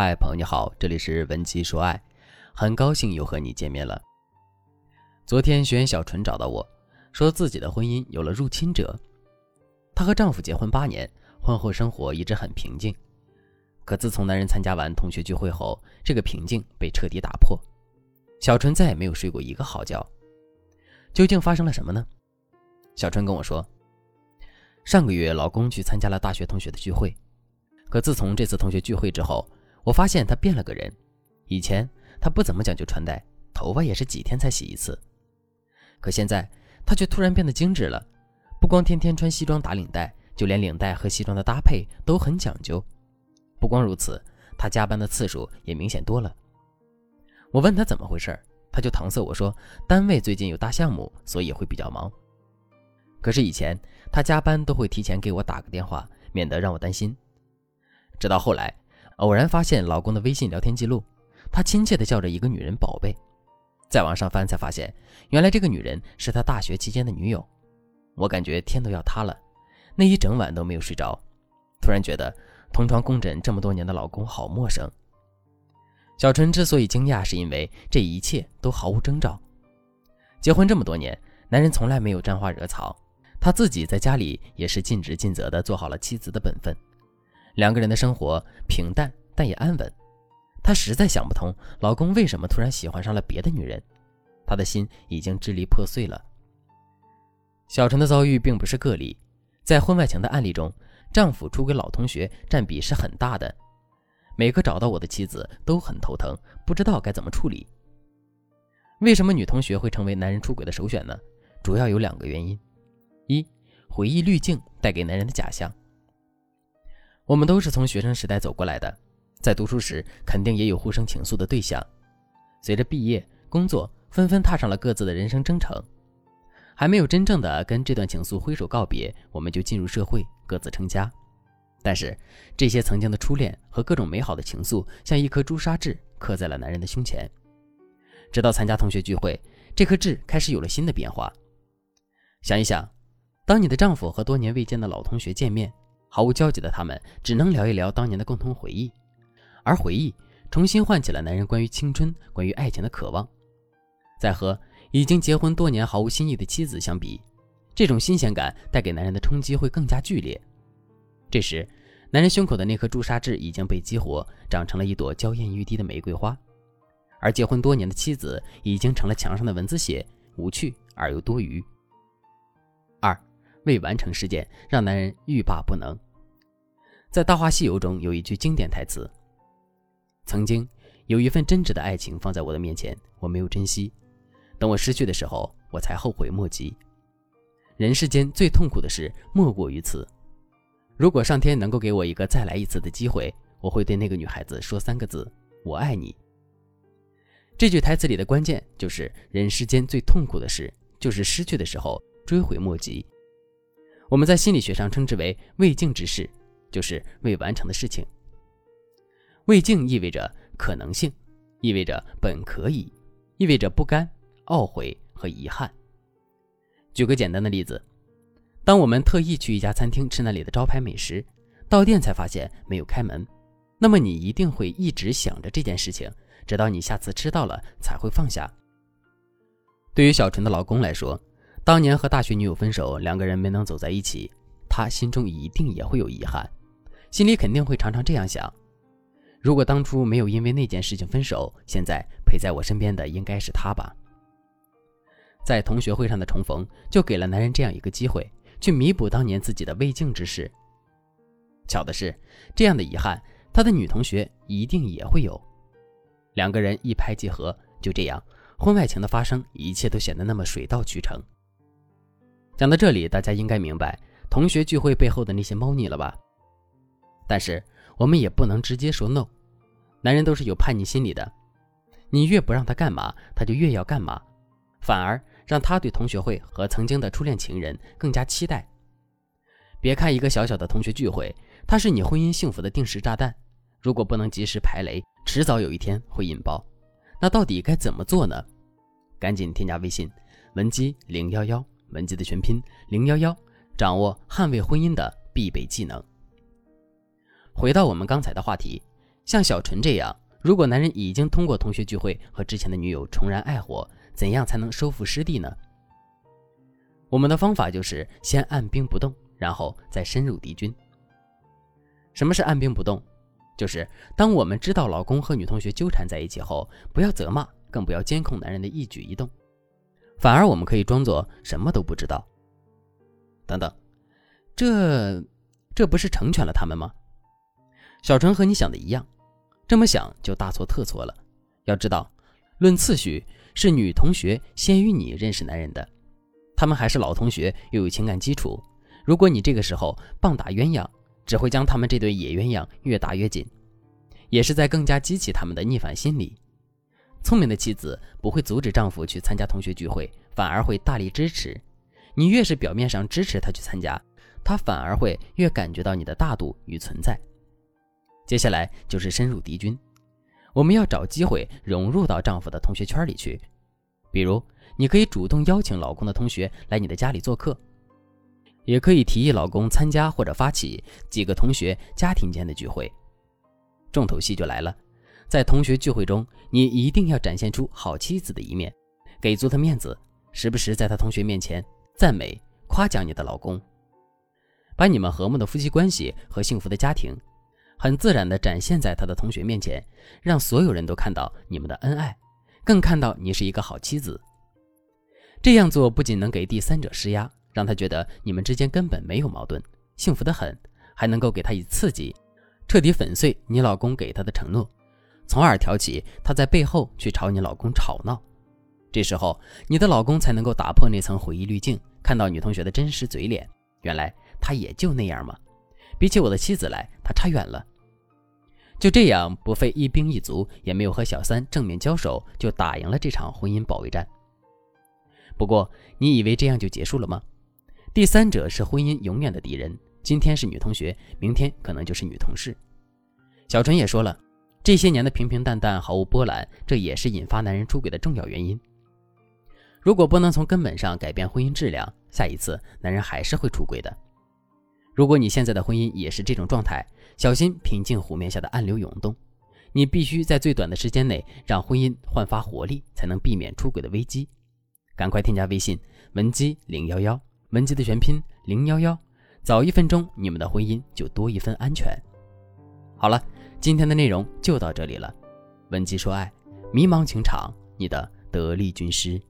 嗨，朋友你好，这里是文姬说爱，很高兴又和你见面了。昨天学员小纯找到我，说自己的婚姻有了入侵者。她和丈夫结婚八年，婚后生活一直很平静。可自从男人参加完同学聚会后，这个平静被彻底打破，小纯再也没有睡过一个好觉。究竟发生了什么呢？小春跟我说，上个月老公去参加了大学同学的聚会，可自从这次同学聚会之后，我发现他变了个人。以前他不怎么讲究穿戴，头发也是几天才洗一次，可现在他却突然变得精致了，不光天天穿西装打领带，就连领带和西装的搭配都很讲究。不光如此，他加班的次数也明显多了。我问他怎么回事，他就搪塞我说，单位最近有大项目，所以会比较忙。可是以前她加班都会提前给我打个电话，免得让我担心。直到后来，偶然发现老公的微信聊天记录，他亲切地叫着一个女人“宝贝”。再往上翻，才发现原来这个女人是他大学期间的女友。我感觉天都要塌了，那一整晚都没有睡着。突然觉得同床共枕这么多年的老公好陌生。小春之所以惊讶，是因为这一切都毫无征兆。结婚这么多年，男人从来没有沾花惹草。他自己在家里也是尽职尽责地做好了妻子的本分，两个人的生活平淡但也安稳。她实在想不通，老公为什么突然喜欢上了别的女人，她的心已经支离破碎了。小陈的遭遇并不是个例，在婚外情的案例中，丈夫出轨老同学占比是很大的。每个找到我的妻子都很头疼，不知道该怎么处理。为什么女同学会成为男人出轨的首选呢？主要有两个原因。一回忆滤镜带给男人的假象。我们都是从学生时代走过来的，在读书时肯定也有互生情愫的对象。随着毕业、工作，纷纷踏上了各自的人生征程，还没有真正的跟这段情愫挥手告别，我们就进入社会，各自成家。但是这些曾经的初恋和各种美好的情愫，像一颗朱砂痣刻在了男人的胸前。直到参加同学聚会，这颗痣开始有了新的变化。想一想。当你的丈夫和多年未见的老同学见面，毫无交集的他们只能聊一聊当年的共同回忆，而回忆重新唤起了男人关于青春、关于爱情的渴望。在和已经结婚多年毫无新意的妻子相比，这种新鲜感带给男人的冲击会更加剧烈。这时，男人胸口的那颗朱砂痣已经被激活，长成了一朵娇艳欲滴的玫瑰花，而结婚多年的妻子已经成了墙上的蚊子血，无趣而又多余。未完成事件让男人欲罢不能。在《大话西游》中有一句经典台词：“曾经有一份真挚的爱情放在我的面前，我没有珍惜，等我失去的时候，我才后悔莫及。”人世间最痛苦的事莫过于此。如果上天能够给我一个再来一次的机会，我会对那个女孩子说三个字：“我爱你。”这句台词里的关键就是：人世间最痛苦的事就是失去的时候追悔莫及。我们在心理学上称之为未竟之事，就是未完成的事情。未竟意味着可能性，意味着本可以，意味着不甘、懊悔和遗憾。举个简单的例子，当我们特意去一家餐厅吃那里的招牌美食，到店才发现没有开门，那么你一定会一直想着这件事情，直到你下次吃到了才会放下。对于小纯的老公来说，当年和大学女友分手，两个人没能走在一起，他心中一定也会有遗憾，心里肯定会常常这样想：如果当初没有因为那件事情分手，现在陪在我身边的应该是他吧。在同学会上的重逢，就给了男人这样一个机会，去弥补当年自己的未竟之事。巧的是，这样的遗憾，他的女同学一定也会有。两个人一拍即合，就这样，婚外情的发生，一切都显得那么水到渠成。讲到这里，大家应该明白同学聚会背后的那些猫腻了吧？但是我们也不能直接说 no，男人都是有叛逆心理的，你越不让他干嘛，他就越要干嘛，反而让他对同学会和曾经的初恋情人更加期待。别看一个小小的同学聚会，它是你婚姻幸福的定时炸弹，如果不能及时排雷，迟早有一天会引爆。那到底该怎么做呢？赶紧添加微信文姬零幺幺。文姬的全拼零幺幺，掌握捍卫婚姻的必备技能。回到我们刚才的话题，像小纯这样，如果男人已经通过同学聚会和之前的女友重燃爱火，怎样才能收复失地呢？我们的方法就是先按兵不动，然后再深入敌军。什么是按兵不动？就是当我们知道老公和女同学纠缠在一起后，不要责骂，更不要监控男人的一举一动，反而我们可以装作什么都不知道。等等，这这不是成全了他们吗？小纯和你想的一样，这么想就大错特错了。要知道，论次序是女同学先于你认识男人的，他们还是老同学，又有情感基础。如果你这个时候棒打鸳鸯，只会将他们这对野鸳鸯越打越紧，也是在更加激起他们的逆反心理。聪明的妻子不会阻止丈夫去参加同学聚会，反而会大力支持。你越是表面上支持他去参加，他反而会越感觉到你的大度与存在。接下来就是深入敌军，我们要找机会融入到丈夫的同学圈里去。比如，你可以主动邀请老公的同学来你的家里做客。也可以提议老公参加或者发起几个同学家庭间的聚会，重头戏就来了。在同学聚会中，你一定要展现出好妻子的一面，给足他面子，时不时在他同学面前赞美、夸奖你的老公，把你们和睦的夫妻关系和幸福的家庭，很自然地展现在他的同学面前，让所有人都看到你们的恩爱，更看到你是一个好妻子。这样做不仅能给第三者施压。让他觉得你们之间根本没有矛盾，幸福的很，还能够给他以刺激，彻底粉碎你老公给他的承诺，从而挑起他在背后去朝你老公吵闹。这时候，你的老公才能够打破那层回忆滤镜，看到女同学的真实嘴脸。原来他也就那样嘛，比起我的妻子来，他差远了。就这样，不费一兵一卒，也没有和小三正面交手，就打赢了这场婚姻保卫战。不过，你以为这样就结束了吗？第三者是婚姻永远的敌人。今天是女同学，明天可能就是女同事。小纯也说了，这些年的平平淡淡，毫无波澜，这也是引发男人出轨的重要原因。如果不能从根本上改变婚姻质量，下一次男人还是会出轨的。如果你现在的婚姻也是这种状态，小心平静湖面下的暗流涌动。你必须在最短的时间内让婚姻焕发活力，才能避免出轨的危机。赶快添加微信文姬零幺幺。文姬的全拼零幺幺，早一分钟，你们的婚姻就多一分安全。好了，今天的内容就到这里了。文姬说爱，迷茫情场，你的得力军师。